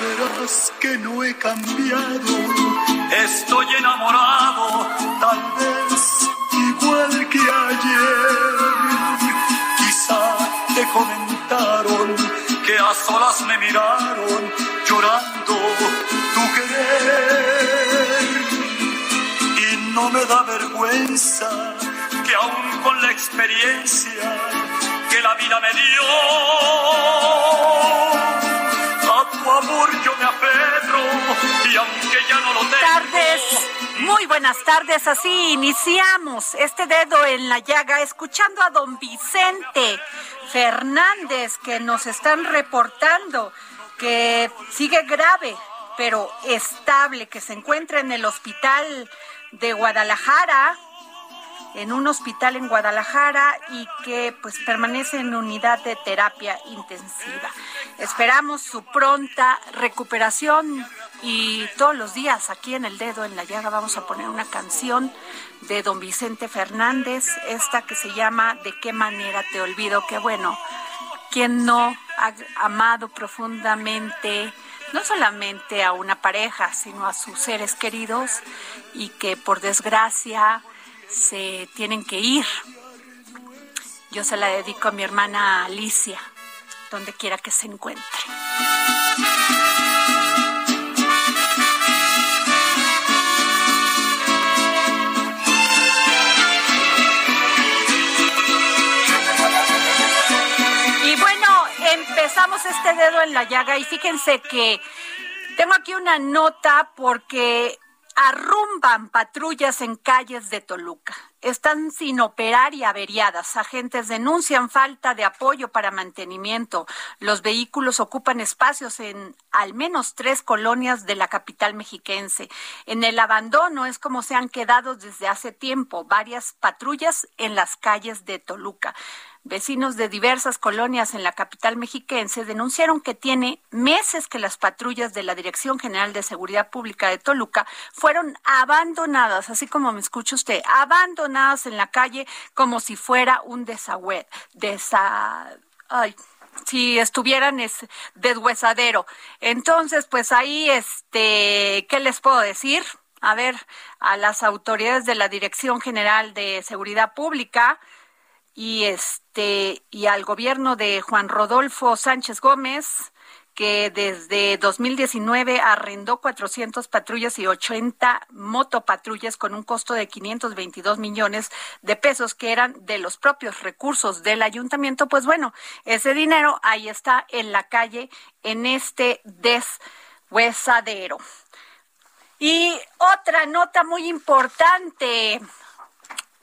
Verás que no he cambiado. Estoy enamorado, tal vez igual que ayer. Quizá te comentaron que a solas me miraron llorando tu querer. Y no me da vergüenza que aún con la experiencia que la vida me dio, a tu amor yo me aferro y aunque ya no lo tengo. tardes, muy buenas tardes. Así iniciamos este dedo en la llaga, escuchando a don Vicente Fernández que nos están reportando que sigue grave, pero estable, que se encuentra en el hospital de Guadalajara en un hospital en Guadalajara y que pues permanece en unidad de terapia intensiva. Esperamos su pronta recuperación y todos los días aquí en el dedo en la llaga vamos a poner una canción de don Vicente Fernández, esta que se llama ¿De qué manera te olvido? Que bueno, quien no ha amado profundamente no solamente a una pareja, sino a sus seres queridos y que por desgracia se tienen que ir. Yo se la dedico a mi hermana Alicia, donde quiera que se encuentre. Y bueno, empezamos este dedo en la llaga y fíjense que tengo aquí una nota porque arrumban patrullas en calles de Toluca. Están sin operar y averiadas. Agentes denuncian falta de apoyo para mantenimiento. Los vehículos ocupan espacios en al menos tres colonias de la capital mexiquense. En el abandono es como se han quedado desde hace tiempo varias patrullas en las calles de Toluca. Vecinos de diversas colonias en la capital mexiquense denunciaron que tiene meses que las patrullas de la Dirección General de Seguridad Pública de Toluca fueron abandonadas, así como me escucha usted, abandonadas en la calle como si fuera un desagüe, desa, ay, si estuvieran es deshuesadero. Entonces, pues ahí, este, ¿qué les puedo decir? A ver, a las autoridades de la Dirección General de Seguridad Pública, y este y al gobierno de Juan Rodolfo Sánchez Gómez que desde 2019 arrendó 400 patrullas y 80 motopatrullas con un costo de 522 millones de pesos que eran de los propios recursos del ayuntamiento, pues bueno, ese dinero ahí está en la calle en este deshuesadero. Y otra nota muy importante,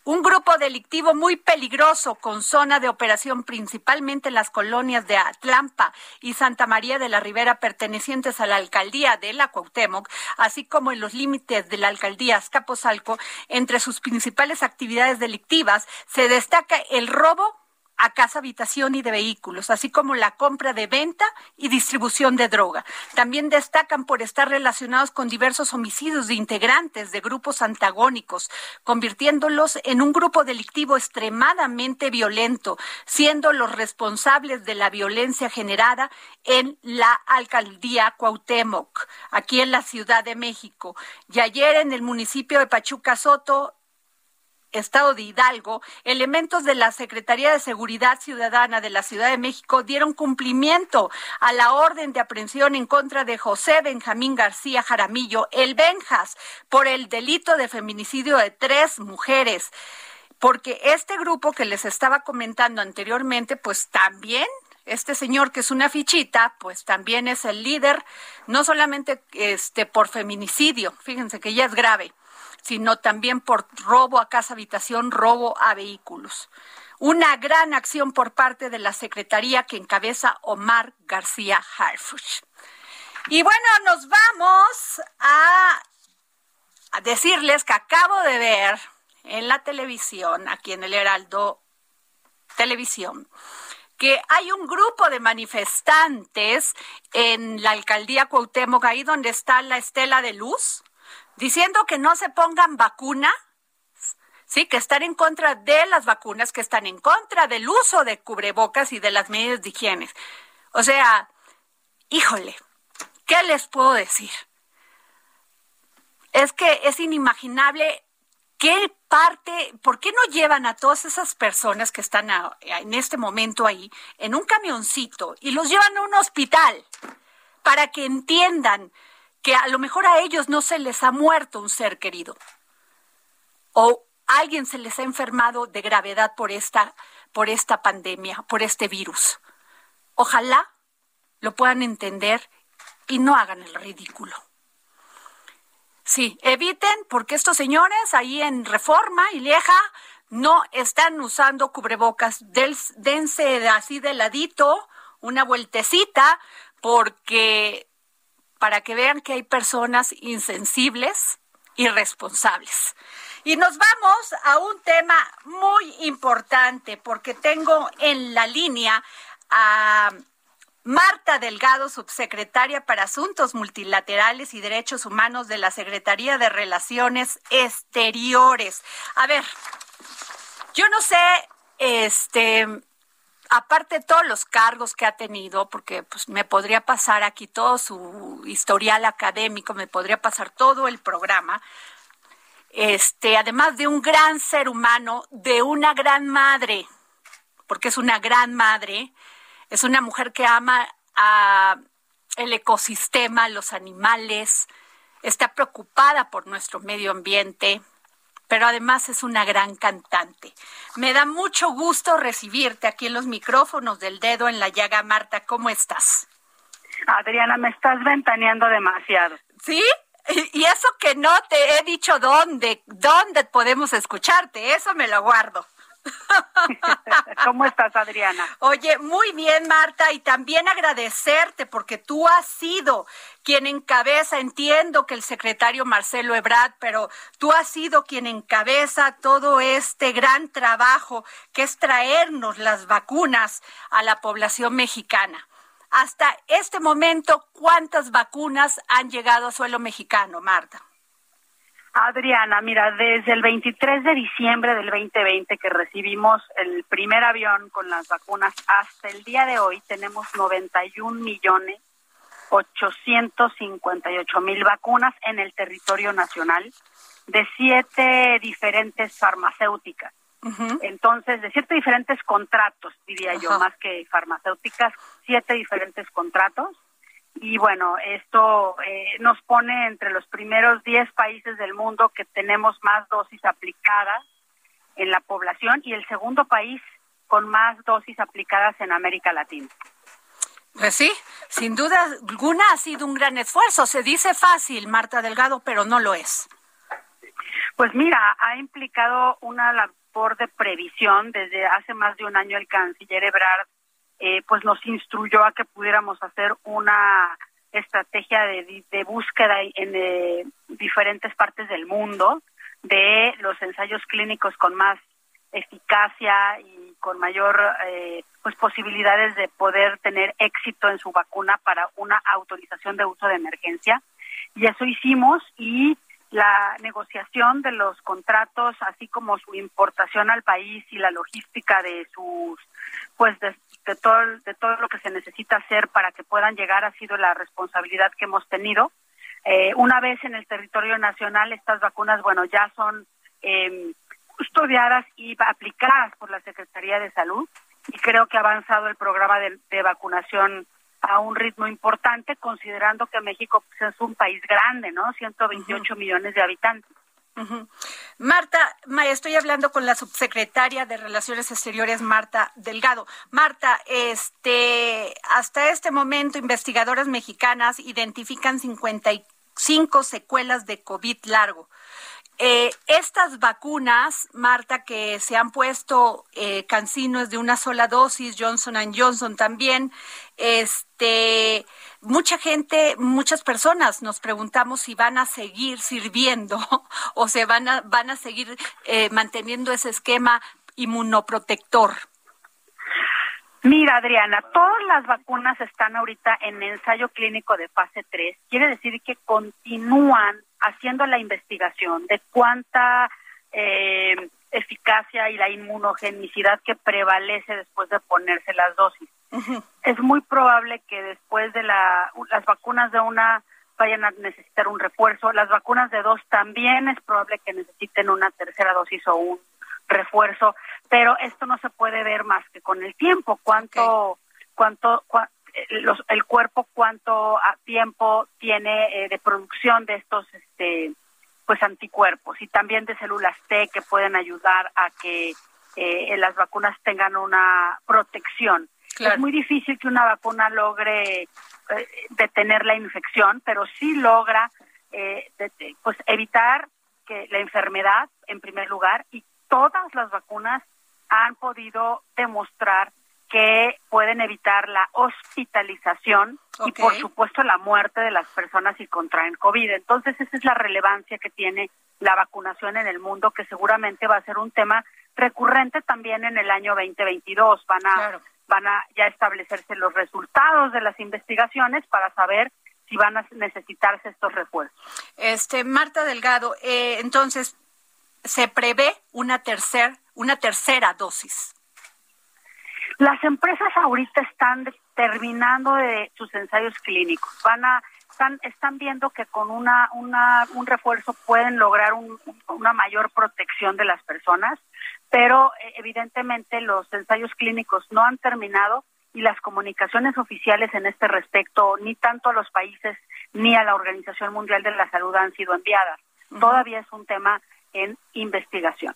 un grupo delictivo muy peligroso con zona de operación principalmente en las colonias de Atlampa y Santa María de la Ribera pertenecientes a la alcaldía de la Cuauhtémoc, así como en los límites de la alcaldía Azcapotzalco, entre sus principales actividades delictivas se destaca el robo a casa habitación y de vehículos, así como la compra de venta y distribución de droga. También destacan por estar relacionados con diversos homicidios de integrantes de grupos antagónicos, convirtiéndolos en un grupo delictivo extremadamente violento, siendo los responsables de la violencia generada en la alcaldía Cuauhtémoc, aquí en la Ciudad de México. Y ayer en el municipio de Pachuca Soto, Estado de Hidalgo, elementos de la Secretaría de Seguridad Ciudadana de la Ciudad de México dieron cumplimiento a la orden de aprehensión en contra de José Benjamín García Jaramillo, el Benjas, por el delito de feminicidio de tres mujeres. Porque este grupo que les estaba comentando anteriormente, pues también este señor que es una fichita, pues también es el líder, no solamente este por feminicidio, fíjense que ya es grave, sino también por robo a casa habitación, robo a vehículos. Una gran acción por parte de la Secretaría que encabeza Omar García Harfuch. Y bueno, nos vamos a, a decirles que acabo de ver en la televisión, aquí en el Heraldo Televisión, que hay un grupo de manifestantes en la alcaldía Cuauhtémoc, ahí donde está la estela de luz, diciendo que no se pongan vacuna, sí, que están en contra de las vacunas, que están en contra del uso de cubrebocas y de las medidas de higiene. O sea, híjole, ¿qué les puedo decir? Es que es inimaginable qué parte, ¿por qué no llevan a todas esas personas que están en este momento ahí en un camioncito y los llevan a un hospital para que entiendan que a lo mejor a ellos no se les ha muerto un ser querido o alguien se les ha enfermado de gravedad por esta, por esta pandemia, por este virus. Ojalá lo puedan entender y no hagan el ridículo. Sí, eviten, porque estos señores ahí en Reforma y Lieja no están usando cubrebocas. dense así de ladito, una vueltecita, porque para que vean que hay personas insensibles y responsables. Y nos vamos a un tema muy importante porque tengo en la línea a Marta Delgado, subsecretaria para Asuntos Multilaterales y Derechos Humanos de la Secretaría de Relaciones Exteriores. A ver, yo no sé, este, aparte de todos los cargos que ha tenido, porque pues me podría pasar aquí todo su historial académico, me podría pasar todo el programa, este, además de un gran ser humano, de una gran madre, porque es una gran madre, es una mujer que ama a el ecosistema, los animales, está preocupada por nuestro medio ambiente, pero además es una gran cantante. Me da mucho gusto recibirte aquí en los micrófonos del dedo en la llaga, Marta. ¿Cómo estás? Adriana, me estás ventaneando demasiado. ¿Sí? Y eso que no te he dicho dónde, dónde podemos escucharte, eso me lo guardo. ¿Cómo estás, Adriana? Oye, muy bien, Marta, y también agradecerte porque tú has sido quien encabeza, entiendo que el secretario Marcelo Ebrard, pero tú has sido quien encabeza todo este gran trabajo que es traernos las vacunas a la población mexicana. Hasta este momento, ¿cuántas vacunas han llegado a suelo mexicano, Marta? Adriana, mira, desde el 23 de diciembre del 2020 que recibimos el primer avión con las vacunas hasta el día de hoy tenemos 91 millones 858 mil vacunas en el territorio nacional de siete diferentes farmacéuticas. Entonces, de siete diferentes contratos, diría yo, más que farmacéuticas, siete diferentes contratos y bueno, esto eh, nos pone entre los primeros 10 países del mundo que tenemos más dosis aplicadas en la población y el segundo país con más dosis aplicadas en América Latina. Pues sí, sin duda alguna ha sido un gran esfuerzo. Se dice fácil, Marta Delgado, pero no lo es. Pues mira, ha implicado una labor de previsión. Desde hace más de un año el canciller Ebrard eh, pues nos instruyó a que pudiéramos hacer una estrategia de, de búsqueda en eh, diferentes partes del mundo de los ensayos clínicos con más eficacia y con mayor eh, pues posibilidades de poder tener éxito en su vacuna para una autorización de uso de emergencia. Y eso hicimos y la negociación de los contratos, así como su importación al país y la logística de sus, pues todo, de todo lo que se necesita hacer para que puedan llegar ha sido la responsabilidad que hemos tenido. Eh, una vez en el territorio nacional, estas vacunas, bueno, ya son eh, custodiadas y aplicadas por la Secretaría de Salud y creo que ha avanzado el programa de, vacunación a un ritmo importante, considerando que México pues, es un país grande, ¿no? 128 millones de habitantes. Marta, estoy hablando con la subsecretaria de Relaciones Exteriores, Marta Delgado. Marta, este, hasta este momento, investigadoras mexicanas identifican 55 secuelas de COVID largo. Eh, estas vacunas, Marta, que se han puesto eh, cancinos de una sola dosis, Johnson Johnson también, este, mucha gente, muchas personas nos preguntamos si van a seguir sirviendo o se van a, van a seguir eh, manteniendo ese esquema inmunoprotector. Mira, Adriana, todas las vacunas están ahorita en ensayo clínico de fase 3. Quiere decir que continúan haciendo la investigación de cuánta eh, eficacia y la inmunogenicidad que prevalece después de ponerse las dosis. Es muy probable que después de la, las vacunas de una vayan a necesitar un refuerzo. Las vacunas de dos también es probable que necesiten una tercera dosis o un refuerzo, pero esto no se puede ver más que con el tiempo, cuánto, cuánto, eh, el cuerpo cuánto tiempo tiene eh, de producción de estos este pues anticuerpos. Y también de células T que pueden ayudar a que eh, las vacunas tengan una protección. Es muy difícil que una vacuna logre detener la infección, pero sí logra pues evitar que la enfermedad en primer lugar y todas las vacunas han podido demostrar que pueden evitar la hospitalización y por supuesto la muerte de las personas si contraen COVID. Entonces esa es la relevancia que tiene la vacunación en el mundo, que seguramente va a ser un tema recurrente también en el año 2022. Van a, van a ya establecerse los resultados de las investigaciones para saber si van a necesitarse estos refuerzos. Este Marta Delgado, eh, entonces se prevé una tercer, una tercera dosis. Las empresas ahorita están terminando de sus ensayos clínicos. Van a están, están viendo que con una, una un refuerzo pueden lograr una mayor protección de las personas, pero eh, evidentemente los ensayos clínicos no han terminado y las comunicaciones oficiales en este respecto ni tanto a los países ni a la Organización Mundial de la Salud han sido enviadas. Todavía es un tema en investigación.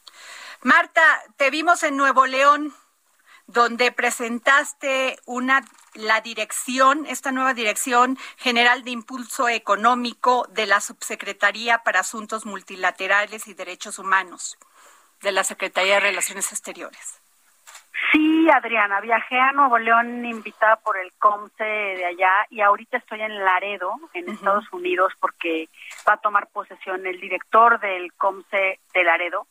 Marta, te vimos en Nuevo León donde presentaste una la dirección, esta nueva dirección general de impulso económico de la Subsecretaría para Asuntos Multilaterales y Derechos Humanos de la Secretaría de Relaciones Exteriores. Sí, Adriana, viajé a Nuevo León invitada por el COMSE de allá y ahorita estoy en Laredo, en Estados Unidos, porque va a tomar posesión el director del COMSE de Laredo.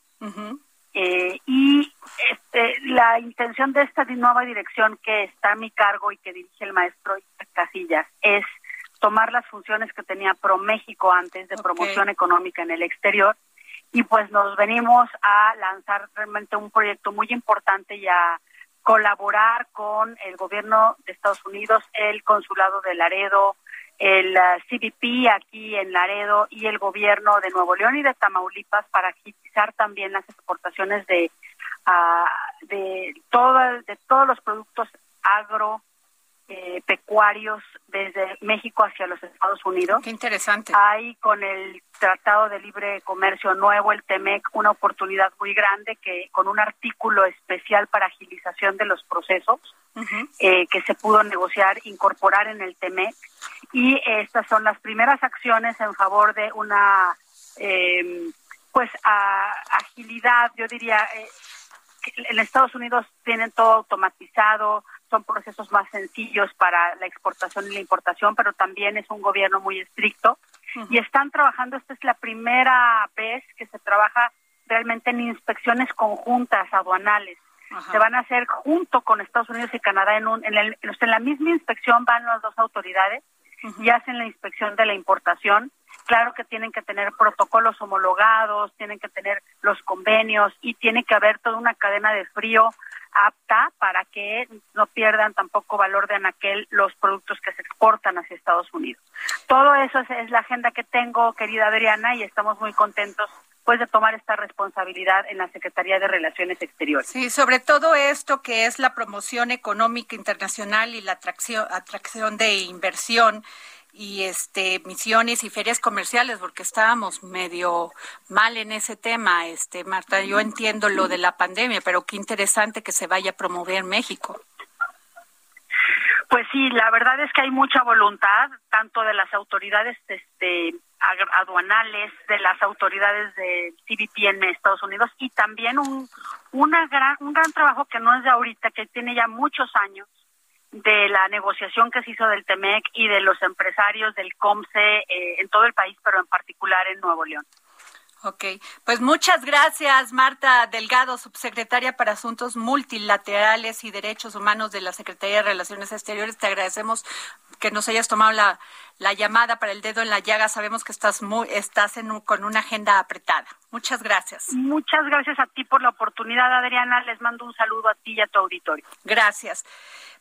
Eh, y este, la intención de esta nueva dirección que está a mi cargo y que dirige el maestro Casillas es tomar las funciones que tenía Pro México antes de promoción económica en el exterior y pues nos venimos a lanzar realmente un proyecto muy importante y a colaborar con el gobierno de Estados Unidos, el consulado de Laredo, el uh, CBP aquí en Laredo y el gobierno de Nuevo León y de Tamaulipas para agilizar también las exportaciones de uh, de todo de todos los productos agro eh, pecuarios desde México hacia los Estados Unidos. Qué interesante. Hay con el Tratado de Libre Comercio nuevo, el TEMEC, una oportunidad muy grande que con un artículo especial para agilización de los procesos eh, que se pudo negociar, incorporar en el TEMEC. Y estas son las primeras acciones en favor de una, eh, pues, agilidad, yo diría, eh, en Estados Unidos tienen todo automatizado, son procesos más sencillos para la exportación y la importación, pero también es un gobierno muy estricto. Y están trabajando, esta es la primera vez que se trabaja realmente en inspecciones conjuntas aduanales. se van a hacer junto con Estados Unidos y Canadá en, un, en, el, en la misma inspección van las dos autoridades y hacen la inspección de la importación. Claro que tienen que tener protocolos homologados, tienen que tener los convenios y tiene que haber toda una cadena de frío apta para que no pierdan tampoco valor de anaquel los productos que se exportan hacia Estados Unidos. Todo eso es, la agenda que tengo, querida Adriana, y estamos muy contentos pues de tomar esta responsabilidad en la Secretaría de Relaciones Exteriores. Sí, sobre todo esto que es la promoción económica internacional y la atracción, atracción de inversión y este misiones y ferias comerciales porque estábamos medio mal en ese tema este Marta. Yo entiendo lo de la pandemia pero qué interesante que se vaya a promover México. Pues sí la verdad es que hay mucha voluntad tanto de las autoridades este aduanales de las autoridades de CBP en Estados Unidos y también un una gran un gran trabajo que no es de ahorita que tiene ya muchos años de la negociación que se hizo del TEMEC y de los empresarios del COMSE eh, en todo el país, pero en particular en Nuevo León. Ok, pues muchas gracias, Marta Delgado, subsecretaria para Asuntos Multilaterales y Derechos Humanos de la Secretaría de Relaciones Exteriores. Te agradecemos que nos hayas tomado la, la llamada para el dedo en la llaga. Sabemos que estás muy, estás en con una agenda apretada. Muchas gracias. Muchas gracias a ti por la oportunidad, Adriana. Les mando un saludo a ti y a tu auditorio. Gracias.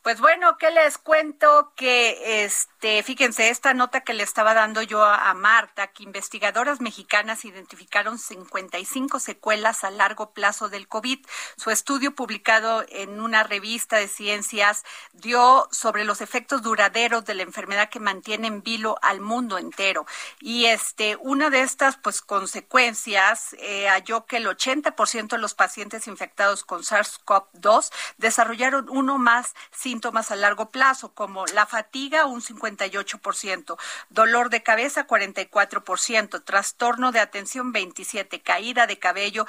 Pues bueno, ¿qué les cuento? Que este, fíjense, esta nota que le estaba dando yo a, Marta, que investigadoras mexicanas identificaron 55 secuelas a largo plazo del COVID. Su estudio publicado en una revista de ciencias dio sobre los efectos duraderos de la enfermedad que mantiene en vilo al mundo entero. Y este, una de estas pues consecuencias eh, halló que el 80% de los pacientes infectados con SARS-CoV-2 desarrollaron uno más síntomas a largo plazo, como la fatiga, un 58%, dolor de cabeza, 44%, trastorno de atención, 27%, caída de cabello,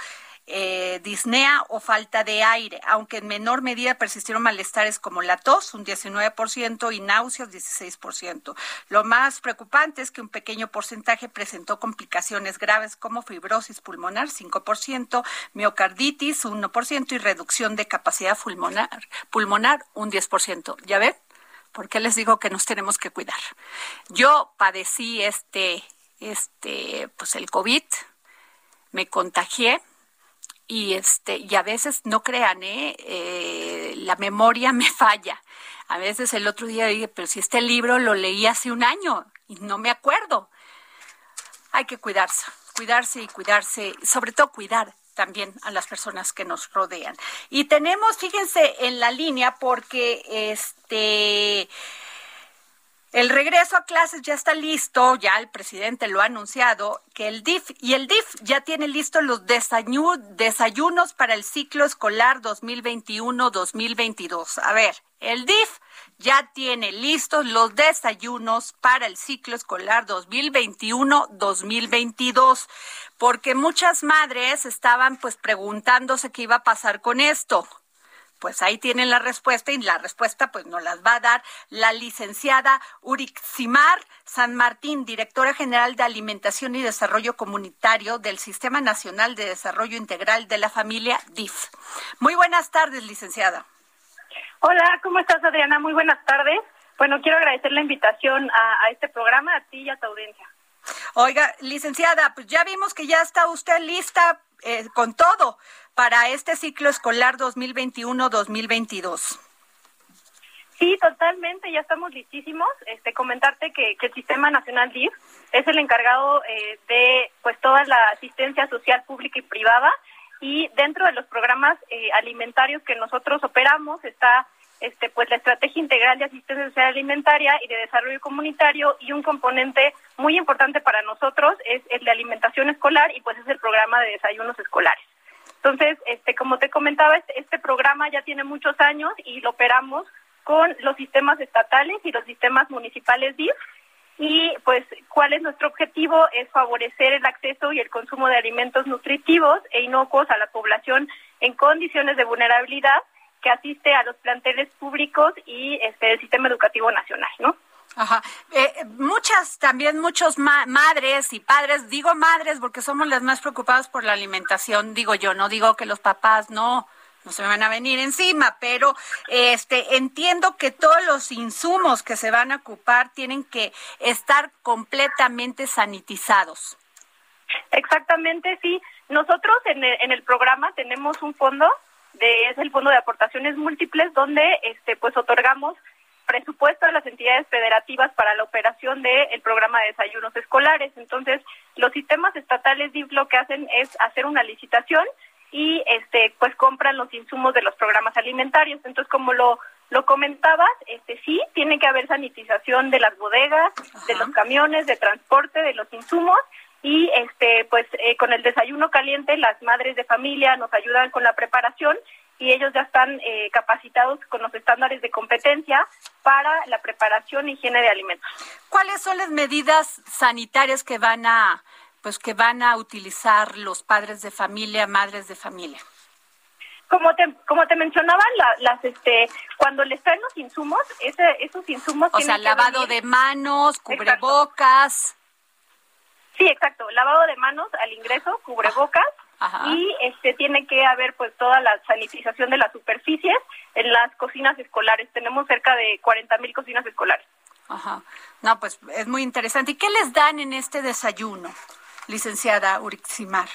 eh, disnea o falta de aire, aunque en menor medida persistieron malestares como la tos, un 19%, y náuseas, 16%. Lo más preocupante es que un pequeño porcentaje presentó complicaciones graves como fibrosis pulmonar, 5%, miocarditis, 1%, y reducción de capacidad pulmonar, pulmonar un 10%. ¿Ya ven? ¿Por qué les digo que nos tenemos que cuidar? Yo padecí este, este, pues el COVID, me contagié, y este y a veces no crean ¿eh? ¿eh? la memoria me falla a veces el otro día dije pero si este libro lo leí hace un año y no me acuerdo hay que cuidarse cuidarse y cuidarse sobre todo cuidar también a las personas que nos rodean y tenemos fíjense en la línea porque este el regreso a clases ya está listo, ya el presidente lo ha anunciado, que el DIF y el DIF ya tiene listos los desayunos para el ciclo escolar 2021-2022. A ver, el DIF ya tiene listos los desayunos para el ciclo escolar 2021-2022, porque muchas madres estaban pues preguntándose qué iba a pasar con esto pues ahí tienen la respuesta y la respuesta pues nos las va a dar la licenciada Uriximar San Martín, directora general de Alimentación y Desarrollo Comunitario del Sistema Nacional de Desarrollo Integral de la Familia DIF. Muy buenas tardes, licenciada. Hola, ¿cómo estás, Adriana? Muy buenas tardes. Bueno, quiero agradecer la invitación a, este programa, a ti y a tu audiencia. Oiga, licenciada, pues ya vimos que ya está usted lista eh, con todo para este ciclo escolar 2021-2022. Sí, totalmente, ya estamos listísimos. Este, comentarte que, el Sistema Nacional DIF es el encargado eh, de pues toda la asistencia social pública y privada y dentro de los programas eh, alimentarios que nosotros operamos está este pues la estrategia integral de asistencia social alimentaria y de desarrollo comunitario y un componente muy importante para nosotros es el de alimentación escolar y pues es el programa de desayunos escolares. Entonces, este, como te comentaba, este, este, programa ya tiene muchos años y lo operamos con los sistemas estatales y los sistemas municipales DIF. Y pues, ¿cuál es nuestro objetivo? Es favorecer el acceso y el consumo de alimentos nutritivos e inocuos a la población en condiciones de vulnerabilidad que asiste a los planteles públicos y este, el sistema educativo nacional, ¿no? Ajá. Eh, muchas, también muchos madres y padres, digo madres porque somos las más preocupadas por la alimentación, digo yo, no digo que los papás no, no se me van a venir encima, pero este entiendo que todos los insumos que se van a ocupar tienen que estar completamente sanitizados. Exactamente, sí. Nosotros en el, en el programa tenemos un fondo de es el fondo de aportaciones múltiples donde este pues otorgamos presupuesto a las entidades federativas para la operación del programa de desayunos escolares. Entonces, los sistemas estatales DIF lo que hacen es hacer una licitación y este pues compran los insumos de los programas alimentarios. Entonces, como lo lo comentabas, este sí tiene que haber sanitización de las bodegas, de los camiones, de transporte, de los insumos y este pues eh, con el desayuno caliente las madres de familia nos ayudan con la preparación y ellos ya están eh, capacitados con los estándares de competencia para la preparación e higiene de alimentos. ¿Cuáles son las medidas sanitarias que van a pues que van a utilizar los padres de familia, madres de familia? Como te, como te mencionaba, las este cuando les traen los insumos, ese, esos insumos o sea, lavado de manos, cubrebocas. Sí, exacto, lavado de manos al ingreso, cubrebocas y este tiene que haber pues toda la sanitización de las superficies en las cocinas escolares. Tenemos cerca de 40 mil cocinas escolares. Ajá. No, pues es muy interesante. ¿Y qué les dan en este desayuno, licenciada Uriximar?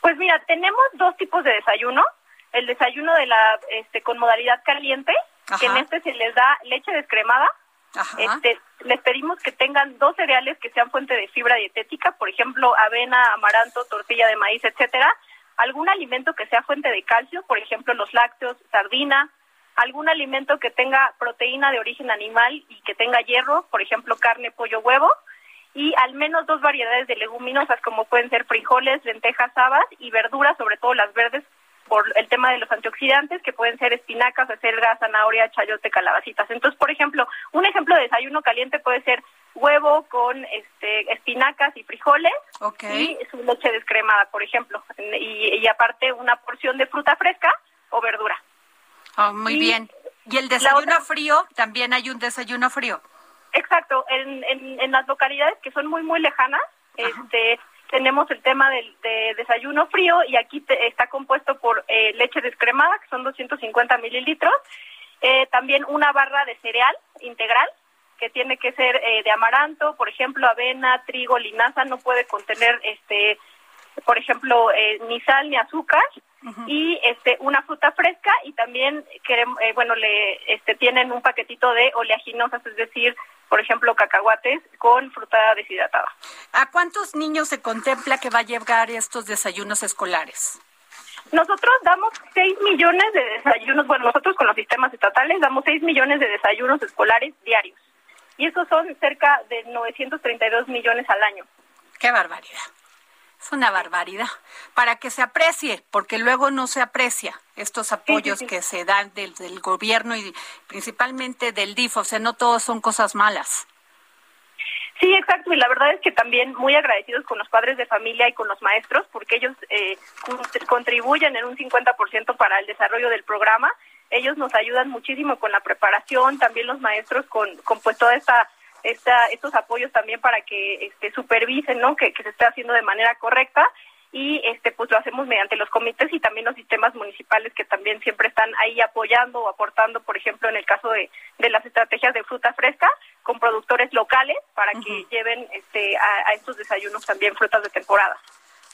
Pues mira, tenemos dos tipos de desayuno. El desayuno de la este con modalidad caliente, que en este se les da leche descremada, este, les pedimos que tengan dos cereales que sean fuente de fibra dietética, por ejemplo, avena, amaranto, tortilla de maíz, etcétera. Algún alimento que sea fuente de calcio, por ejemplo, los lácteos, sardina. Algún alimento que tenga proteína de origen animal y que tenga hierro, por ejemplo, carne, pollo, huevo. Y al menos dos variedades de leguminosas, como pueden ser frijoles, lentejas, habas y verduras, sobre todo las verdes, por el tema de los antioxidantes, que pueden ser espinacas, acelga, zanahoria, chayote, calabacitas. Entonces, por ejemplo, un ejemplo de desayuno caliente puede ser huevo con este, espinacas y frijoles y su leche descremada, por ejemplo. Y, aparte una porción de fruta fresca o verdura. Oh, muy bien. ¿Y el desayuno frío? ¿También hay un desayuno frío? Exacto. En, en, las localidades que son muy, muy lejanas, este tenemos el tema del de desayuno frío y aquí está compuesto por eh, leche descremada, que son 250 mililitros, eh, también una barra de cereal integral, que tiene que ser eh, de amaranto, por ejemplo, avena, trigo, linaza, no puede contener, este, por ejemplo, ni sal ni azúcar, y este una fruta fresca y también queremos, bueno, le este, tienen un paquetito de oleaginosas, es decir, por ejemplo, cacahuates con fruta deshidratada. ¿A cuántos niños se contempla que va a llegar estos desayunos escolares? Nosotros damos 6 millones de desayunos, bueno, nosotros con los sistemas estatales damos 6 millones de desayunos escolares diarios. Y esos son cerca de 932 millones al año. ¡Qué barbaridad! Es una barbaridad. Para que se aprecie, porque luego no se aprecia estos apoyos que se dan del, gobierno y principalmente del DIF, o sea, no todos son cosas malas. Sí, exacto, y la verdad es que también muy agradecidos con los padres de familia y con los maestros, porque ellos eh, contribuyen en un 50% para el desarrollo del programa. Ellos nos ayudan muchísimo con la preparación, también los maestros con, con pues toda esta esta, estos apoyos también para que este, supervisen ¿no? que, se esté haciendo de manera correcta y este pues lo hacemos mediante los comités y también los sistemas municipales que también siempre están ahí apoyando o aportando, por ejemplo, en el caso de, de las estrategias de fruta fresca con productores locales para que lleven este a estos desayunos también frutas de temporada.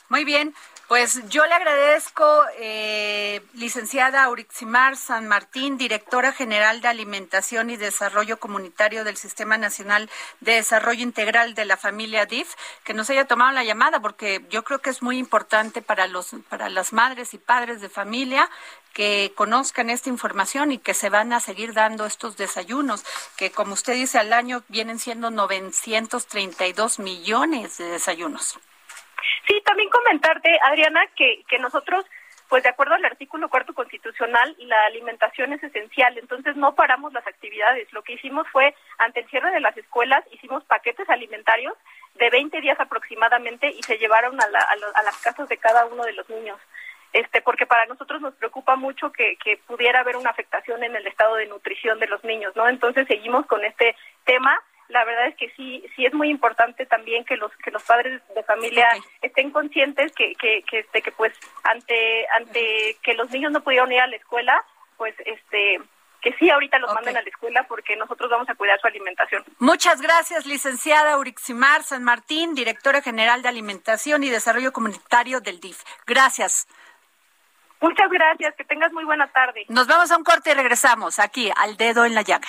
Muy bien, pues yo le agradezco, eh, licenciada Auriximar San Martín, directora general de Alimentación y Desarrollo Comunitario del Sistema Nacional de Desarrollo Integral de la Familia DIF, que nos haya tomado la llamada, porque yo creo que es muy importante para los, para las madres y padres de familia que conozcan esta información y que se van a seguir dando estos desayunos, que como usted dice al año vienen siendo 932 millones de desayunos. Sí, también comentarte, Adriana, que, que nosotros, pues de acuerdo al artículo cuarto constitucional, la alimentación es esencial, entonces no paramos las actividades. Lo que hicimos fue, ante el cierre de las escuelas, hicimos paquetes alimentarios de 20 días aproximadamente y se llevaron a, la, a, las casas de cada uno de los niños. Este, porque para nosotros nos preocupa mucho que, que pudiera haber una afectación en el estado de nutrición de los niños, ¿no? Entonces seguimos con este tema la verdad es que sí sí es muy importante también que los que los padres de familia estén conscientes que que que este que pues ante ante que los niños no pudieron ir a la escuela pues este que sí ahorita los manden a la escuela porque nosotros vamos a cuidar su alimentación. Muchas gracias, licenciada Uriximar San Martín, directora general de Alimentación y Desarrollo Comunitario del DIF. Gracias. Muchas gracias, que tengas muy buena tarde. Nos vamos a un corte y regresamos aquí al dedo en la llaga.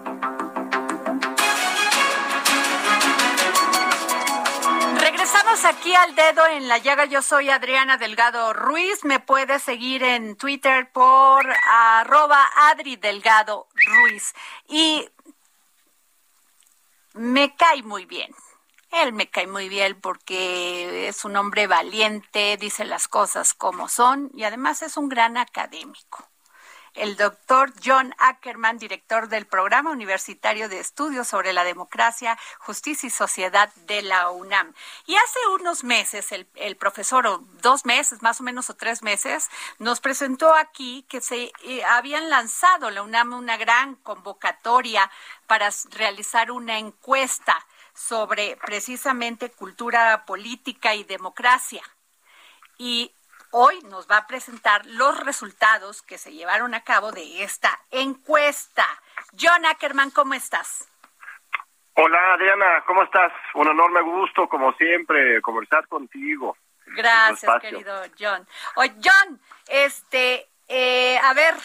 Aquí al dedo en la llaga. Yo soy Adriana Delgado Ruiz. Me puedes seguir en Twitter por arroba Adri Delgado Ruiz. Y me cae muy bien. Él me cae muy bien porque es un hombre valiente, dice las cosas como son y además es un gran académico el doctor John Ackerman, director del Programa Universitario de Estudios sobre la Democracia, Justicia y Sociedad de la UNAM. Y hace unos meses, el, profesor, o dos meses, más o menos, o tres meses, nos presentó aquí que se eh, habían lanzado la UNAM una gran convocatoria para realizar una encuesta sobre precisamente cultura política y democracia. Y hoy nos va a presentar los resultados que se llevaron a cabo de esta encuesta. John Ackerman, ¿cómo estás? Hola Adriana, ¿cómo estás? Un enorme gusto, como siempre, conversar contigo. Gracias, querido John. Oye, John, este, eh, a ver,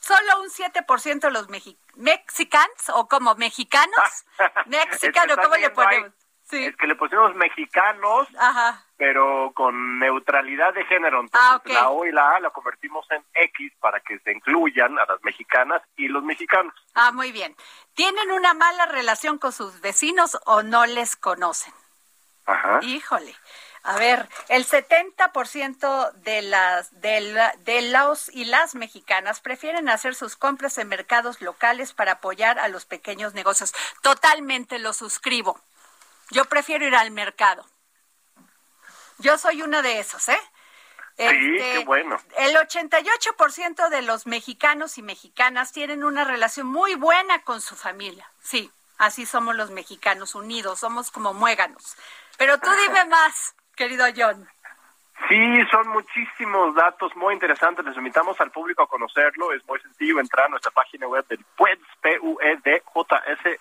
solo un 7% de los mexicanos, o como mexicanos, mexicanos, ¿cómo le ponemos? Es que le pusimos mexicanos, pero con neutralidad de género. Entonces ah, la O y la A la convertimos en X para que se incluyan a las mexicanas y los mexicanos. Ah, muy bien. ¿Tienen una mala relación con sus vecinos o no les conocen? Ajá. Híjole. A ver, el 70% de las de, de los y las mexicanas prefieren hacer sus compras en mercados locales para apoyar a los pequeños negocios. Totalmente lo suscribo. Yo prefiero ir al mercado. Yo soy una de esos, ¿eh? sí, qué este, bueno. El 88% de los mexicanos y mexicanas tienen una relación muy buena con su familia. Sí, así somos los mexicanos unidos, somos como muéganos. Pero tú dime más, querido John. Sí, son muchísimos datos muy interesantes. Les invitamos al público a conocerlo. Es muy sencillo entrar a nuestra página web del PUEDS, p u e d j s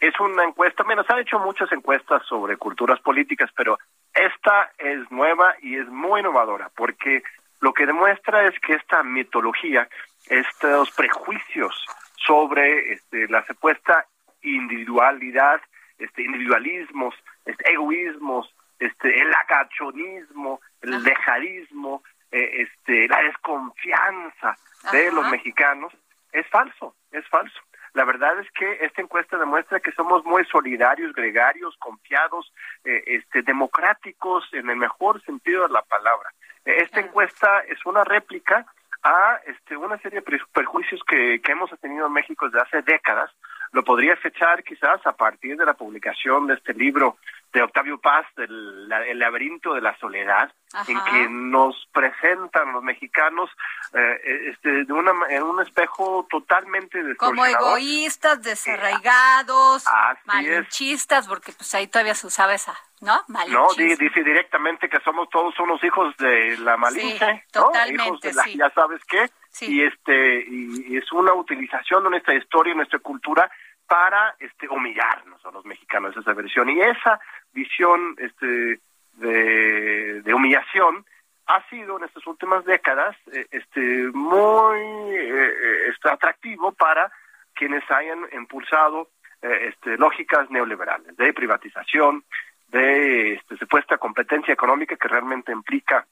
es una encuesta, menos han hecho muchas encuestas sobre culturas políticas, pero esta es nueva y es muy innovadora, porque lo que demuestra es que esta mitología, estos prejuicios sobre este, la supuesta individualidad, este, individualismos, este, egoísmos, este, el agachonismo, el dejadismo, eh, este, la desconfianza de los mexicanos, es falso, es falso. La verdad es que esta encuesta demuestra que somos muy solidarios, gregarios, confiados, eh, este, democráticos en el mejor sentido de la palabra. Esta encuesta es una réplica a este, una serie de perjuicios que, que hemos tenido en México desde hace décadas. Lo podría fechar quizás a partir de la publicación de este libro de Octavio Paz, del El laberinto de la soledad, en que nos presentan los mexicanos eh, este, de una, en un espejo totalmente Como egoístas, desarraigados, malinchistas, porque pues ahí todavía se usaba esa, ¿no? No, dice directamente que somos todos unos hijos de la malinche, totalmente, ya sabes qué, y este y es una utilización de nuestra historia, y nuestra cultura para este humillarnos a los mexicanos esa versión. Y esa visión este de, humillación ha sido en estas últimas décadas eh, este muy eh, este, atractivo para quienes hayan impulsado eh, este, lógicas neoliberales de privatización de este, supuesta competencia económica que realmente implica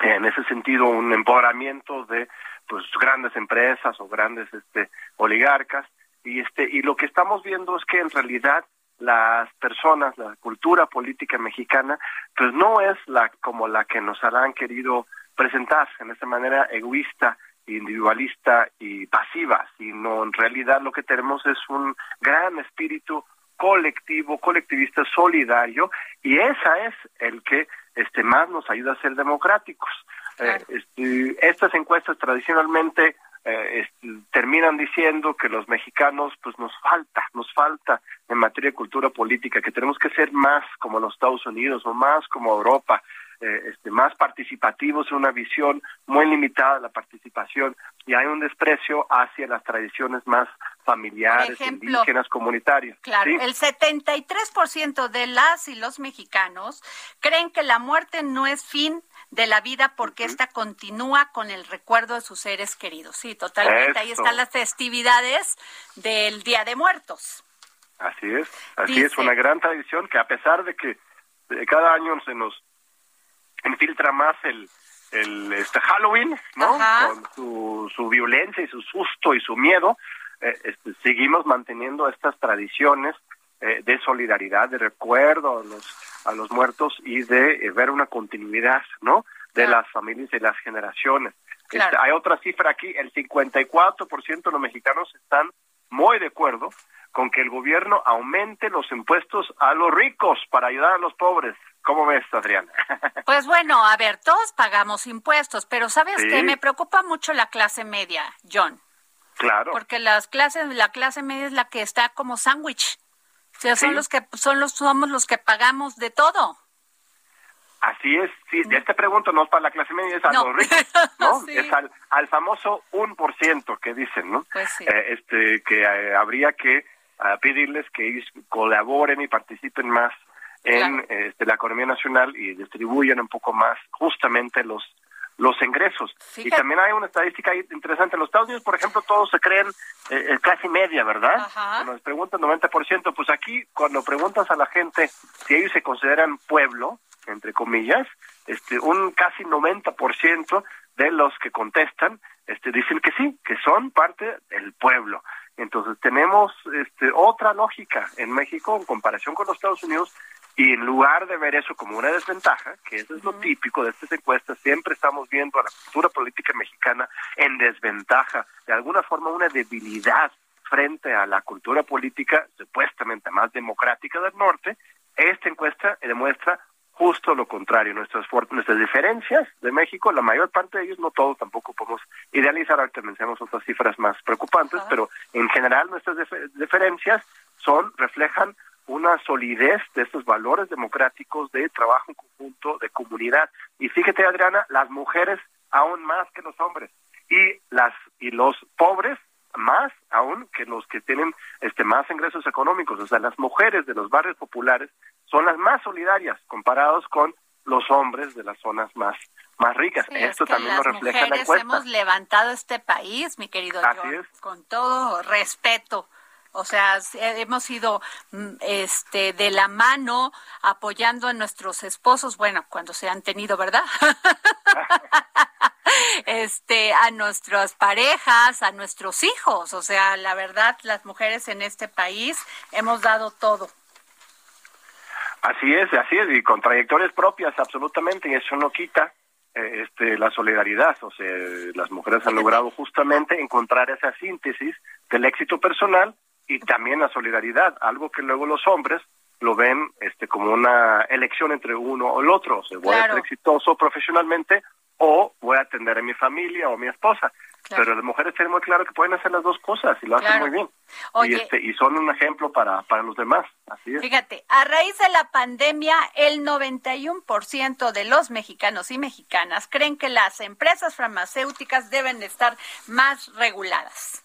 en ese sentido un empoderamiento de pues grandes empresas o grandes este oligarcas. Y este y lo que estamos viendo es que en realidad las personas, la cultura política mexicana, pues no es la como la que nos han querido presentar en esta manera egoísta, individualista y pasiva, sino en realidad lo que tenemos es un gran espíritu colectivo, colectivista, solidario, y esa es el que este más nos ayuda a ser democráticos. Eh, este, estas encuestas tradicionalmente eh, terminan diciendo que los mexicanos pues nos falta, nos falta en materia de cultura política, que tenemos que ser más como los Estados Unidos o más como Europa, eh, este, más participativos una visión muy limitada de la participación y hay un desprecio hacia las tradiciones más familiares, indígenas, comunitarias. Claro, el 73% de las y los mexicanos creen que la muerte no es fin de la vida porque esta continúa con el recuerdo de sus seres queridos. Sí, totalmente. Ahí están las festividades del Día de Muertos. Así es, así es, una gran tradición que a pesar de que cada año se nos infiltra más el, el este Halloween, ¿no? Con su, su violencia y su susto y su miedo, eh, este, seguimos manteniendo estas tradiciones eh, de solidaridad, de recuerdo a los, a los muertos y de eh, ver una continuidad, ¿no? De las familias y las generaciones. Este, hay otra cifra aquí, el 54% de los mexicanos están muy de acuerdo con que el gobierno aumente los impuestos a los ricos para ayudar a los pobres. ¿Cómo ves, Adriana? Pues bueno, a ver, todos pagamos impuestos, pero ¿sabes qué? Me preocupa mucho la clase media, John. Claro. Porque las clases, la clase media es la que está como sándwich. O sea, son los que son los somos los que pagamos de todo. Así es, sí, de este pregunto no es para la clase media, es a los ricos, ¿no? Es al, al famoso un por ciento que dicen, ¿no? Pues sí. Eh, este, que eh, habría que ah, pedirles que colaboren y participen más en este, la economía nacional y distribuyan un poco más justamente los los ingresos. Y también hay una estadística interesante. En los Estados Unidos, por ejemplo, todos se creen eh, clase media, ¿verdad? Cuando les preguntan 90%, pues aquí cuando preguntas a la gente si ellos se consideran pueblo, entre comillas, este un casi 90% de los que contestan este dicen que sí, que son parte del pueblo. Entonces tenemos este otra lógica en México en comparación con los Estados Unidos y en lugar de ver eso como una desventaja, que eso es lo típico de estas encuestas, siempre estamos viendo a la cultura política mexicana en desventaja, de alguna forma una debilidad frente a la cultura política supuestamente más democrática del norte, esta encuesta demuestra justo lo contrario, nuestras nuestras diferencias de México, la mayor parte de ellos, no todos tampoco podemos idealizar, ahorita mencionamos otras cifras más preocupantes, pero en general nuestras diferencias son, reflejan una solidez de estos valores democráticos de trabajo en conjunto, de comunidad. Y fíjate, Adriana, las mujeres aún más que los hombres y las y los pobres más aún que los que tienen este más ingresos económicos, o sea, las mujeres de los barrios populares son las más solidarias comparados con los hombres de las zonas más más ricas. Esto también lo refleja la encuesta. hemos levantado este país, mi querido John, con todo respeto o sea, hemos ido mm, este, de la mano apoyando a nuestros esposos, bueno, cuando se han tenido, ¿verdad? este, a nuestras parejas, a nuestros hijos. O sea, la verdad, las mujeres en este país hemos dado todo. Así es, así es, y con trayectorias propias, absolutamente, y eso no quita eh, este, la solidaridad. O sea, las mujeres han logrado justamente encontrar esa síntesis del éxito personal y también la solidaridad, algo que luego los hombres lo ven este como una elección entre uno o el otro, o sea, voy a ser exitoso profesionalmente o voy a atender a mi familia o a mi esposa. Pero las mujeres tienen muy claro que pueden hacer las dos cosas y lo hacen muy bien. y, este, y son un ejemplo para, para los demás. Así es. Fíjate, a raíz de la pandemia, el 91% de los mexicanos y mexicanas creen que las empresas farmacéuticas deben estar más reguladas.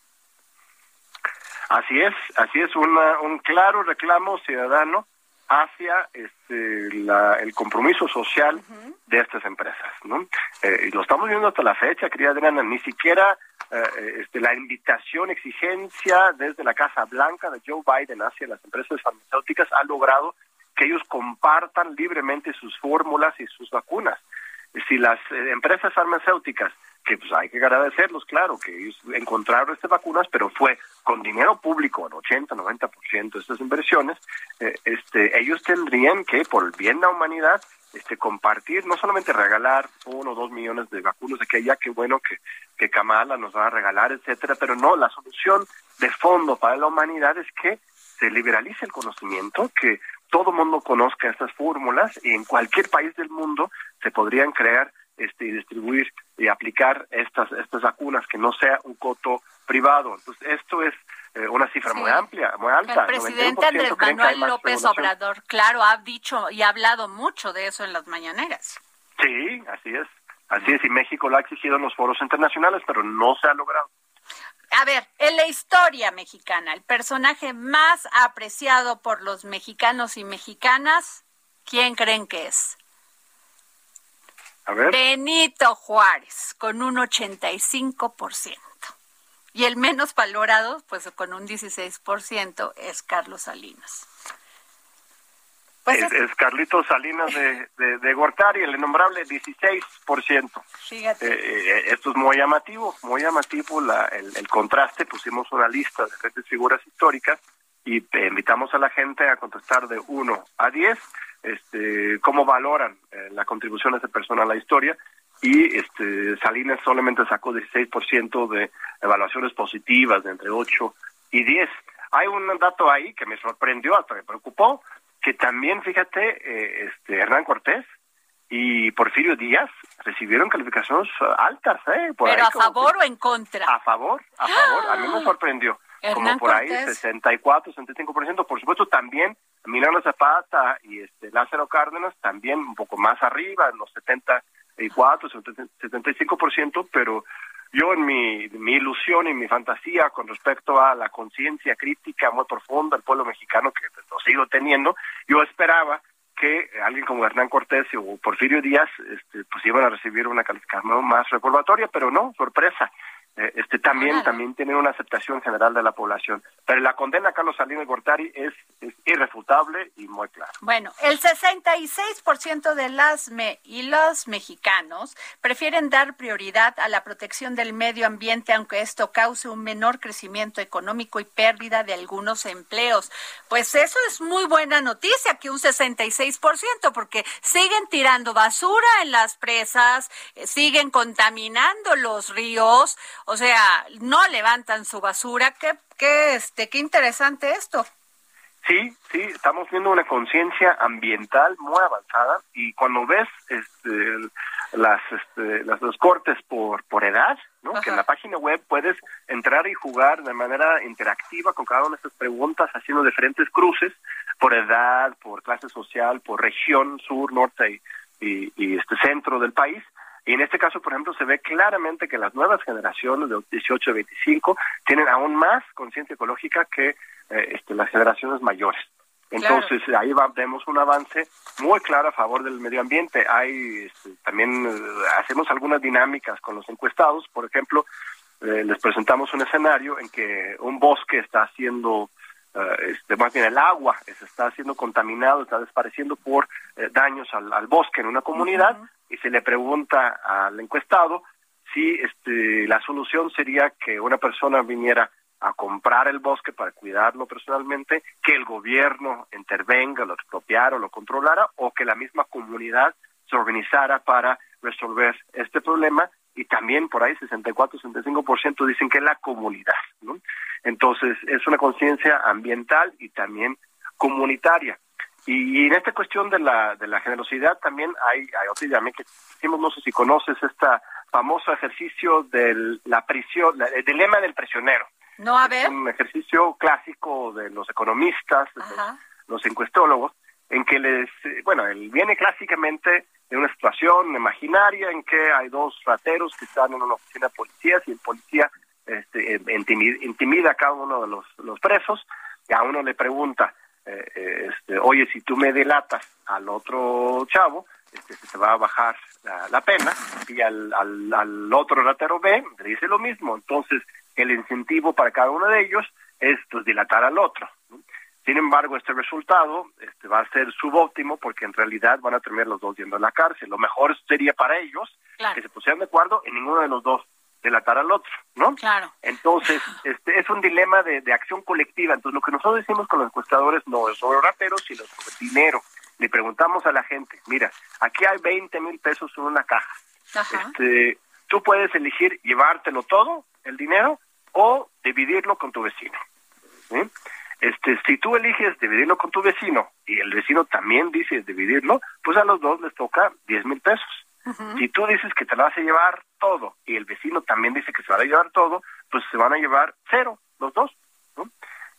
Así es, así es, un claro reclamo ciudadano hacia este, el compromiso social de estas empresas. ¿no? Eh, y lo estamos viendo hasta la fecha, querida Adriana, ni siquiera eh, este, la invitación, exigencia desde la Casa Blanca de Joe Biden hacia las empresas farmacéuticas ha logrado que ellos compartan libremente sus fórmulas y sus vacunas. Si las eh, empresas farmacéuticas que pues hay que agradecerlos, claro, que ellos encontraron estas vacunas, pero fue con dinero público, el 80, 90% de estas inversiones, eh, este, ellos tendrían que, por el bien de la humanidad, este, compartir, no solamente regalar uno o dos millones de vacunas, de que ya qué bueno que, que Kamala nos va a regalar, etcétera, pero no, la solución de fondo para la humanidad es que se liberalice el conocimiento, que todo mundo conozca estas fórmulas y en cualquier país del mundo se podrían crear este, y distribuir y aplicar estas, estas vacunas, que no sea un coto privado. Entonces, esto es eh, una cifra muy amplia, muy alta. El presidente Andrés Manuel López Obrador, claro, ha dicho y ha hablado mucho de eso en las mañaneras. Sí, así es. Así es, y México lo ha exigido en los foros internacionales, pero no se ha logrado. A ver, en la historia mexicana, el personaje más apreciado por los mexicanos y mexicanas, ¿quién creen que es? Benito Juárez, con un 85%. Y el menos valorado, pues con un 16%, es Carlos Salinas. Pues es, Carlitos Salinas de, de, Gortari, el innombrable 16%. Fíjate. Eh, eh, esto es muy llamativo, muy llamativo la, el, el, contraste. Pusimos una lista de diferentes figuras históricas y invitamos a la gente a contestar de 1 a 10 este, cómo valoran eh, la contribución de esa persona a la historia y este, Salinas solamente sacó 16% de evaluaciones positivas de entre 8 y 10. Hay un dato ahí que me sorprendió, hasta me preocupó, que también, fíjate, eh, este, Hernán Cortés y Porfirio Díaz recibieron calificaciones altas. ¿eh? ¿Pero a favor o en contra? A favor, a favor. A mí me sorprendió. Como por ahí, 64, 65%. Por supuesto, también Milano Zapata y este Lázaro Cárdenas también un poco más arriba, en los 74, 75%, pero yo en mi, mi ilusión y mi fantasía con respecto a la conciencia crítica muy profunda del pueblo mexicano, que lo sigo teniendo, yo esperaba que alguien como Hernán Cortés o Porfirio Díaz este, pues iban a recibir una calificación más reprobatoria, pero no, sorpresa. Eh, este también también tiene una aceptación general de la población. Pero la condena a Carlos Salinas Gortari es, es irrefutable y muy clara. Bueno, el 66% de las me y los mexicanos prefieren dar prioridad a la protección del medio ambiente, aunque esto cause un menor crecimiento económico y pérdida de algunos empleos. Pues eso es muy buena noticia, que un 66%, porque siguen tirando basura en las presas, eh, siguen contaminando los ríos o sea, no levantan su basura. Qué, qué, este, qué interesante esto. Sí, sí, estamos viendo una conciencia ambiental muy avanzada y cuando ves este, las, este, las los cortes por, por edad, ¿no? que en la página web puedes entrar y jugar de manera interactiva con cada una de estas preguntas, haciendo diferentes cruces por edad, por clase social, por región, sur, norte y, y este centro del país y en este caso, por ejemplo, se ve claramente que las nuevas generaciones de 18 a 25 tienen aún más conciencia ecológica que eh, este, las generaciones mayores. Entonces ahí vemos un avance muy claro a favor del medio ambiente. Hay este, también eh, hacemos algunas dinámicas con los encuestados. Por ejemplo, eh, les presentamos un escenario en que un bosque está siendo este, más bien el agua se está siendo contaminado, está desapareciendo por daños al, bosque en una comunidad y se le pregunta al encuestado si este, la solución sería que una persona viniera a comprar el bosque para cuidarlo personalmente, que el gobierno intervenga, lo expropiara o lo controlara, o que la misma comunidad se organizara para resolver este problema y también por ahí 64-65% dicen que la comunidad. ¿no? Entonces es una conciencia ambiental y también comunitaria. Y, en esta cuestión de la, de la generosidad también hay, hay otra idea que decimos, no sé si conoces esta famoso ejercicio de la prisión, el dilema del prisionero. No, a ver. Es un ejercicio clásico de los economistas, de los, los, encuestólogos, en que les, bueno, él viene clásicamente de una situación imaginaria en que hay dos rateros que están en una oficina de policías y el policía este, intimida, a cada uno de los, los presos y a uno le pregunta, eh, eh, este, oye, si tú me delatas al otro chavo, este, se te va a bajar la, pena, y al, al, al, otro ratero B le dice lo mismo. Entonces, el incentivo para cada uno de ellos es pues, dilatar al otro. Sin embargo, este resultado este, va a ser subóptimo porque en realidad van a terminar los dos yendo a la cárcel. Lo mejor sería para ellos que se pusieran de acuerdo en ninguno de los dos delatar al otro, ¿no? Claro. Entonces, este es un dilema de, de acción colectiva. Entonces, lo que nosotros decimos con los encuestadores no es sobre rateros, sino sobre dinero. Le preguntamos a la gente, mira, aquí hay 20 mil pesos en una caja. Este, tú puedes elegir llevártelo todo, el dinero, o dividirlo con tu vecino. Este, si tú eliges dividirlo con tu vecino y el vecino también dice dividirlo, pues a los dos les toca 10 mil pesos. Si tú dices que te lo vas a llevar todo y el vecino también dice que se va a llevar todo, pues se van a llevar cero los dos.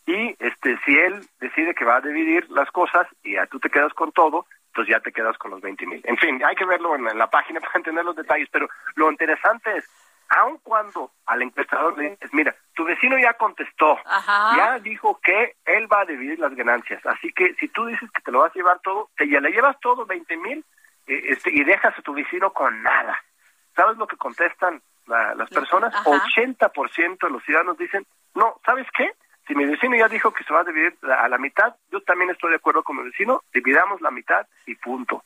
Y este, si él decide que va a dividir las cosas y ya tú te quedas con todo, pues ya te quedas con los 20 mil. En fin, hay que verlo en la, página para entender los detalles, pero lo interesante es, aun cuando al encuestador le dices, mira, tu vecino ya contestó, ya dijo que él va a dividir las ganancias, así que si tú dices que te lo vas a llevar todo, te ya le llevas todo, 20 mil, eh, este, y dejas a tu vecino con nada. ¿Sabes lo que contestan las personas? 80% de los ciudadanos dicen, no, ¿sabes qué? Si mi vecino ya dijo que se va a dividir a la mitad, yo también estoy de acuerdo con mi vecino, dividamos la mitad y punto.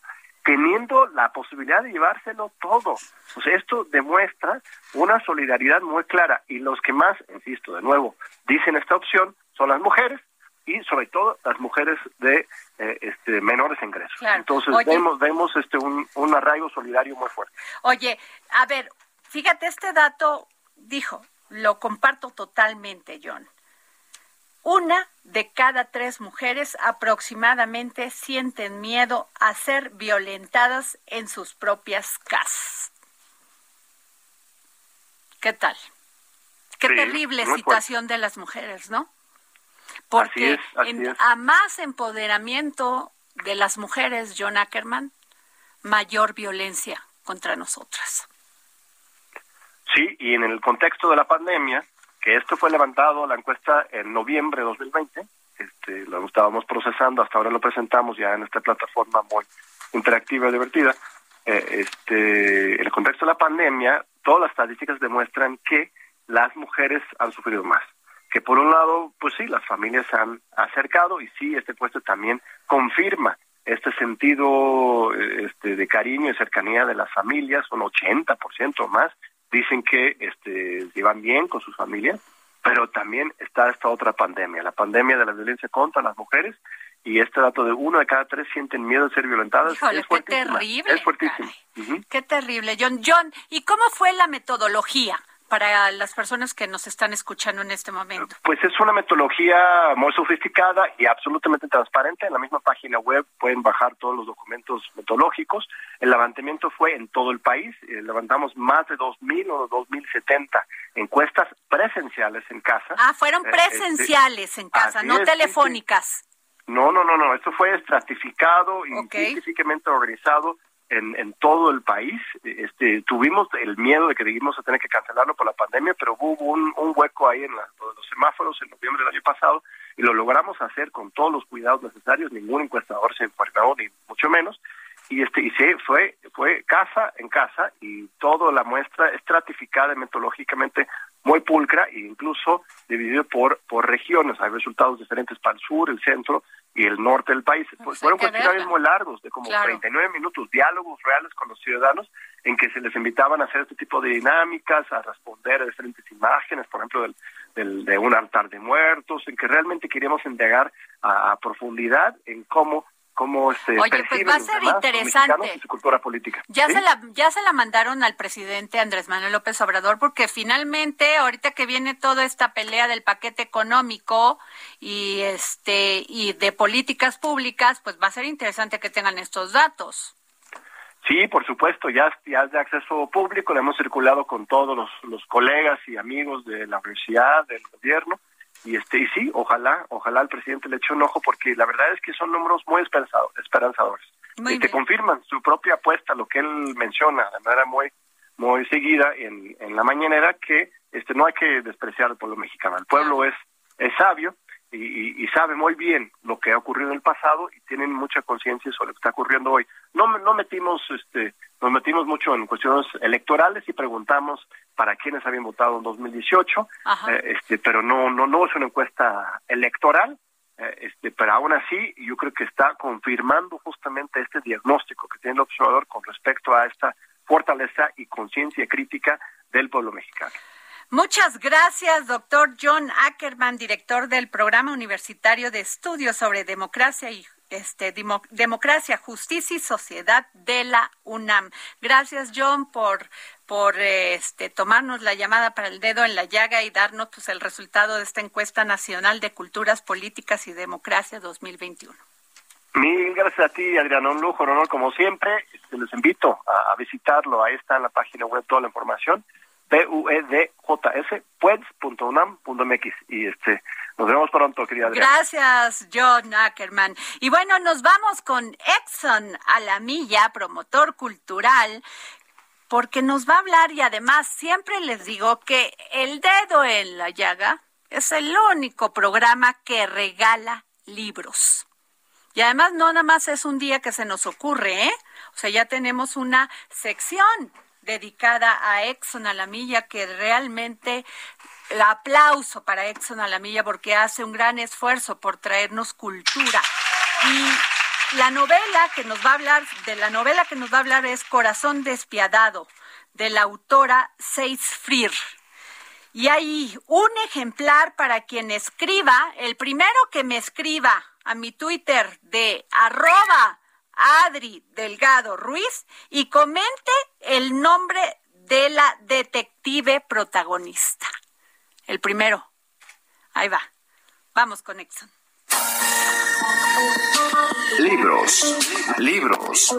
Teniendo la posibilidad de llevárselo todo. Sea, esto demuestra una solidaridad muy clara. Y los que más, insisto, de nuevo, dicen esta opción son las mujeres y sobre todo las mujeres de eh, este, menores ingresos. Entonces vemos, vemos este, un, un arraigo solidario muy fuerte. Oye, a ver, fíjate, este dato dijo, lo comparto totalmente, John. Una de cada tres mujeres aproximadamente sienten miedo a ser violentadas en sus propias casas. ¿Qué tal? Qué terrible situación de las mujeres, ¿no? Porque a más empoderamiento de las mujeres, John Ackerman, mayor violencia contra nosotras. Sí, y en el contexto de la pandemia, esto fue levantado, la encuesta en noviembre de 2020, este, lo estábamos procesando, hasta ahora lo presentamos ya en esta plataforma muy interactiva y divertida. Eh, este, en el contexto de la pandemia, todas las estadísticas demuestran que las mujeres han sufrido más. Que por un lado, pues sí, las familias se han acercado y sí, este puesto también confirma este sentido este, de cariño y cercanía de las familias, un 80% más dicen que este, llevan bien con sus familias, pero también está esta otra pandemia, la pandemia de la violencia contra las mujeres, y este dato de uno de cada tres sienten miedo de ser violentadas es qué terrible. Es fuertísimo. Qué terrible, John. John, ¿y cómo fue la metodología? Para las personas que nos están escuchando en este momento? Pues es una metodología muy sofisticada y absolutamente transparente. En la misma página web pueden bajar todos los documentos metodológicos. El levantamiento fue en todo el país. Eh, levantamos más de 2.000 o 2.070 encuestas presenciales en casa. Ah, fueron eh, presenciales en casa, no telefónicas. No, no, no, no. Esto fue estratificado y científicamente organizado en, en todo el país. Este, tuvimos el miedo de que dijimos a tener que cancelarlo por la pandemia, pero hubo un, hueco ahí en los semáforos en noviembre del año pasado y lo logramos hacer con todos los cuidados necesarios. Ningún encuestador se enfermó, ni mucho menos. Y este y se fue fue casa en casa y toda la muestra estratificada metodológicamente muy pulcra e incluso dividido por por regiones. Hay resultados diferentes para el sur, el centro y el norte del país. Pues fueron cuestionarios muy largos, de como 39 minutos, diálogos reales con los ciudadanos, en que se les invitaban a hacer este tipo de dinámicas, a responder a diferentes imágenes, por ejemplo, del, del, de un altar de muertos, en que realmente queríamos indagar a, profundidad en cómo cómo este, Oye, pues va a ser interesante. su cultura política. Ya se la ya se la mandaron al presidente Andrés Manuel López Obrador porque finalmente ahorita que viene toda esta pelea del paquete económico y este y de políticas públicas, pues va a ser interesante que tengan estos datos. Sí, por supuesto, ya, ya es de acceso público, le hemos circulado con todos los, los colegas y amigos de la universidad, del gobierno, y este y sí ojalá ojalá el presidente le eche un ojo porque la verdad es que son números muy esperanzadores. Y te confirman su propia apuesta lo que él menciona de manera muy muy seguida en, en la mañanera que este no hay que despreciar al pueblo mexicano. El pueblo es es sabio y, y, sabe muy bien lo que ha ocurrido en el pasado y tienen mucha conciencia sobre lo que está ocurriendo hoy. No, no metimos, este, nos metimos mucho en cuestiones electorales y preguntamos para quiénes habían votado en 2018, eh, este, pero no, no, no es una encuesta electoral, eh, este, pero aún así yo creo que está confirmando justamente este diagnóstico que tiene el observador con respecto a esta fortaleza y conciencia crítica del pueblo mexicano. Muchas gracias, doctor John Ackerman, director del Programa Universitario de Estudios sobre Democracia y este, Democracia, Justicia y Sociedad de la UNAM. Gracias, John, por, por este, tomarnos la llamada para el dedo en la llaga y darnos pues, el resultado de esta encuesta nacional de culturas políticas y democracia 2021. Mil gracias a ti, Adriana. Un lujo, un honor como siempre. Este, les invito a, a visitarlo. Ahí está en la página web toda la información P-U-E-D-J-S, pueds.unam.mx. Y este, nos vemos pronto, querida Adriana. Gracias, John Ackerman. Y bueno, nos vamos con Exxon a la milla, promotor cultural, porque nos va a hablar y además siempre les digo que El Dedo en la Llaga es el único programa que regala libros. Y además no nada más es un día que se nos ocurre, ¿eh? O sea, ya tenemos una sección dedicada a Exxon a la milla, que realmente el aplauso para Exxon a la milla porque hace un gran esfuerzo por traernos cultura. Y la novela que nos va a hablar, de la novela que nos va a hablar es Corazón Despiadado, de la autora Seis Freer. Y hay un ejemplar para quien escriba, el primero que me escriba a mi Twitter de arroba Adri Delgado Ruiz y comente el nombre de la detective protagonista. El primero. Ahí va. Vamos con Exxon. Libros, libros,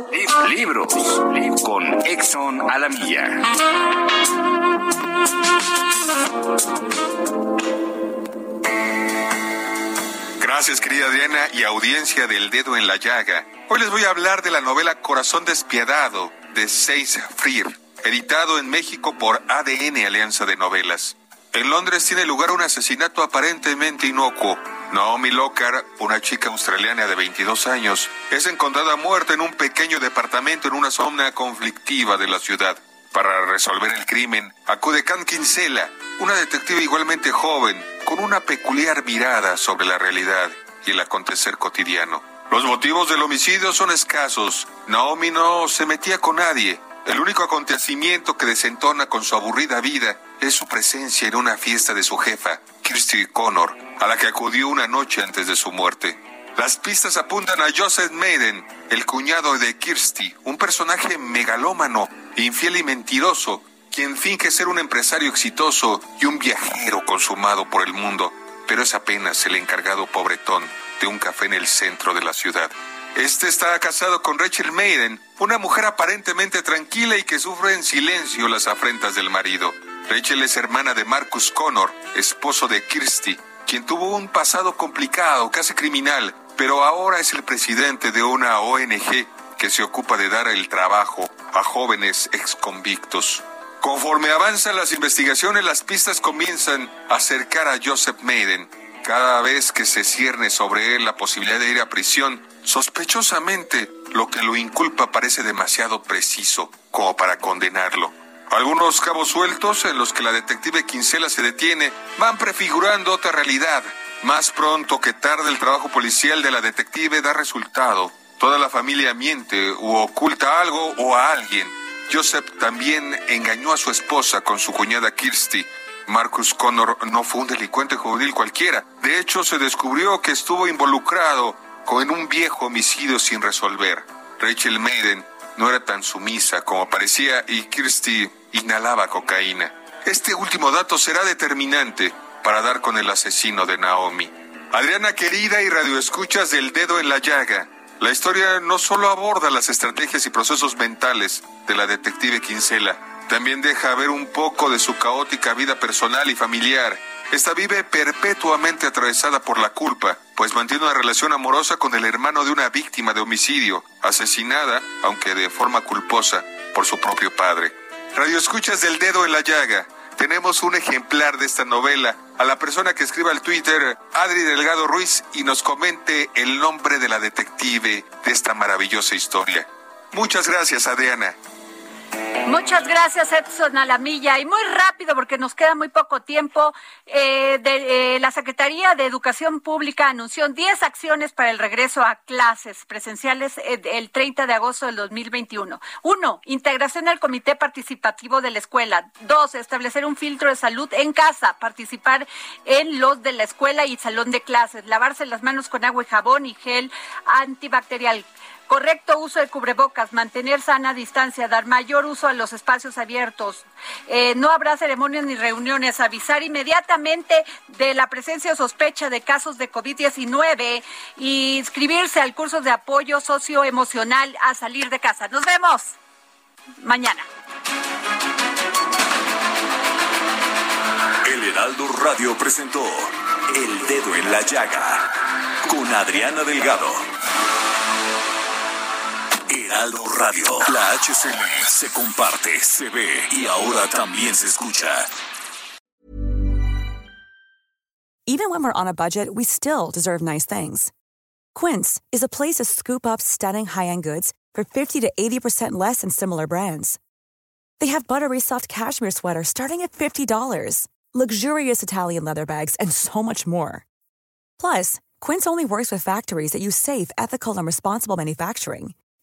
libros, con Exxon a la mía. Gracias, querida Diana y audiencia del dedo en la llaga. Hoy les voy a hablar de la novela Corazón Despiadado de Seis Freer, editado en México por ADN Alianza de Novelas. En Londres tiene lugar un asesinato aparentemente inocuo. Naomi Lockhart, una chica australiana de 22 años, es encontrada muerta en un pequeño departamento en una zona conflictiva de la ciudad. Para resolver el crimen, acude Can Kinsella, una detective igualmente joven, con una peculiar mirada sobre la realidad y el acontecer cotidiano. Los motivos del homicidio son escasos. Naomi no se metía con nadie. El único acontecimiento que desentona con su aburrida vida es su presencia en una fiesta de su jefa, Kirsty Connor, a la que acudió una noche antes de su muerte. Las pistas apuntan a Joseph Maiden, el cuñado de Kirsty, un personaje megalómano, infiel y mentiroso, quien finge ser un empresario exitoso y un viajero consumado por el mundo, pero es apenas el encargado pobretón de un café en el centro de la ciudad. Este está casado con Rachel Maiden, una mujer aparentemente tranquila y que sufre en silencio las afrentas del marido. Rachel es hermana de Marcus Connor, esposo de Kirsty, quien tuvo un pasado complicado, casi criminal, pero ahora es el presidente de una ONG que se ocupa de dar el trabajo a jóvenes exconvictos. Conforme avanzan las investigaciones, las pistas comienzan a acercar a Joseph Maiden, cada vez que se cierne sobre él la posibilidad de ir a prisión, sospechosamente lo que lo inculpa parece demasiado preciso como para condenarlo. Algunos cabos sueltos en los que la detective Quincela se detiene van prefigurando otra realidad. Más pronto que tarde el trabajo policial de la detective da resultado. Toda la familia miente u oculta algo o a alguien. Joseph también engañó a su esposa con su cuñada Kirsty Marcus Connor no fue un delincuente juvenil cualquiera. De hecho, se descubrió que estuvo involucrado con un viejo homicidio sin resolver. Rachel Maiden no era tan sumisa como parecía y Kirsty inhalaba cocaína. Este último dato será determinante para dar con el asesino de Naomi. Adriana querida y radioescuchas del dedo en la llaga. La historia no solo aborda las estrategias y procesos mentales de la detective Quincela, también deja ver un poco de su caótica vida personal y familiar. Esta vive perpetuamente atravesada por la culpa, pues mantiene una relación amorosa con el hermano de una víctima de homicidio, asesinada, aunque de forma culposa, por su propio padre. Radio Escuchas del Dedo en la Llaga. Tenemos un ejemplar de esta novela. A la persona que escriba al Twitter, Adri Delgado Ruiz, y nos comente el nombre de la detective de esta maravillosa historia. Muchas gracias, Adriana. Muchas gracias, Edson Alamilla. Y muy rápido, porque nos queda muy poco tiempo, eh, eh, la Secretaría de Educación Pública anunció 10 acciones para el regreso a clases presenciales eh, el 30 de agosto del 2021. Uno, integración al comité participativo de la escuela. Dos, establecer un filtro de salud en casa, participar en los de la escuela y salón de clases, lavarse las manos con agua y jabón y gel antibacterial correcto uso de cubrebocas, mantener sana distancia, dar mayor uso a los espacios abiertos, eh, no habrá ceremonias ni reuniones, avisar inmediatamente de la presencia o sospecha de casos de COVID-19 y inscribirse al curso de apoyo socioemocional a salir de casa. Nos vemos mañana. El Heraldo Radio presentó El Dedo en la Llaga con Adriana Delgado. Heraldo Radio. La HCL se comparte, se ve y ahora también se escucha. Even when we're on a budget, we still deserve nice things. Quince is a place to scoop up stunning high-end goods for 50 to 80% less than similar brands. They have buttery soft cashmere sweaters starting at $50, luxurious Italian leather bags, and so much more. Plus, Quince only works with factories that use safe, ethical, and responsible manufacturing.